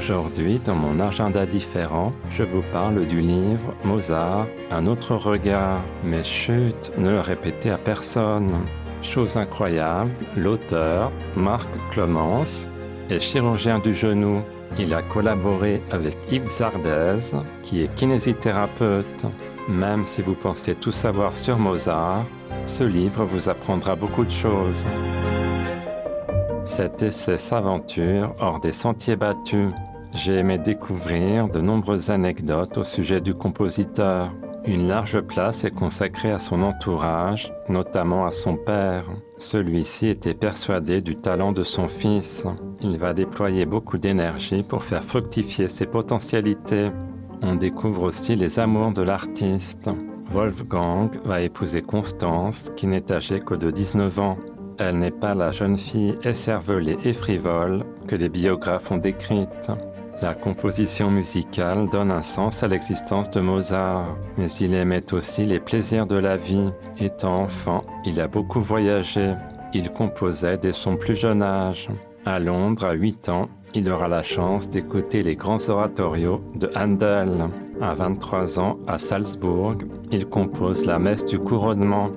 Aujourd'hui, dans mon agenda différent, je vous parle du livre Mozart, un autre regard. Mais chut, ne le répétez à personne. Chose incroyable, l'auteur, Marc Clemence, est chirurgien du genou. Il a collaboré avec Yves Zardez, qui est kinésithérapeute. Même si vous pensez tout savoir sur Mozart, ce livre vous apprendra beaucoup de choses. Cet essai s'aventure hors des sentiers battus. J'ai aimé découvrir de nombreuses anecdotes au sujet du compositeur. Une large place est consacrée à son entourage, notamment à son père. Celui-ci était persuadé du talent de son fils. Il va déployer beaucoup d'énergie pour faire fructifier ses potentialités. On découvre aussi les amours de l'artiste. Wolfgang va épouser Constance, qui n'est âgée que de 19 ans. Elle n'est pas la jeune fille écervelée et frivole que les biographes ont décrite. La composition musicale donne un sens à l'existence de Mozart, mais il aimait aussi les plaisirs de la vie. Étant enfant, il a beaucoup voyagé. Il composait dès son plus jeune âge. À Londres, à 8 ans, il aura la chance d'écouter les grands oratorios de Handel. À 23 ans, à Salzbourg, il compose la messe du couronnement.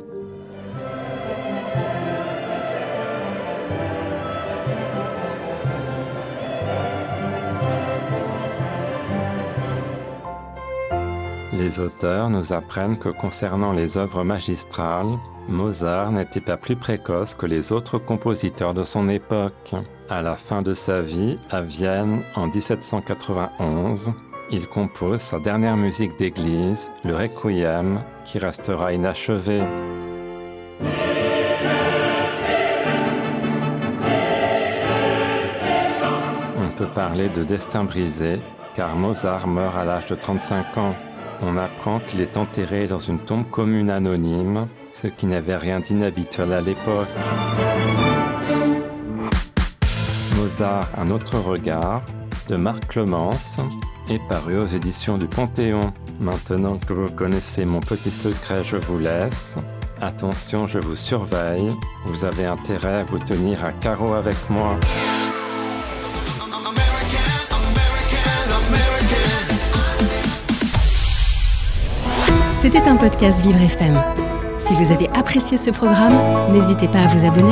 Les auteurs nous apprennent que concernant les œuvres magistrales, Mozart n'était pas plus précoce que les autres compositeurs de son époque. À la fin de sa vie, à Vienne, en 1791, il compose sa dernière musique d'église, le Requiem, qui restera inachevé. On peut parler de destin brisé, car Mozart meurt à l'âge de 35 ans. On apprend qu'il est enterré dans une tombe commune anonyme, ce qui n'avait rien d'inhabituel à l'époque. Mozart, un autre regard, de Marc Clemence, est paru aux éditions du Panthéon. Maintenant que vous connaissez mon petit secret, je vous laisse. Attention, je vous surveille. Vous avez intérêt à vous tenir à carreau avec moi. C'était un podcast Vivre FM. Si vous avez apprécié ce programme, n'hésitez pas à vous abonner.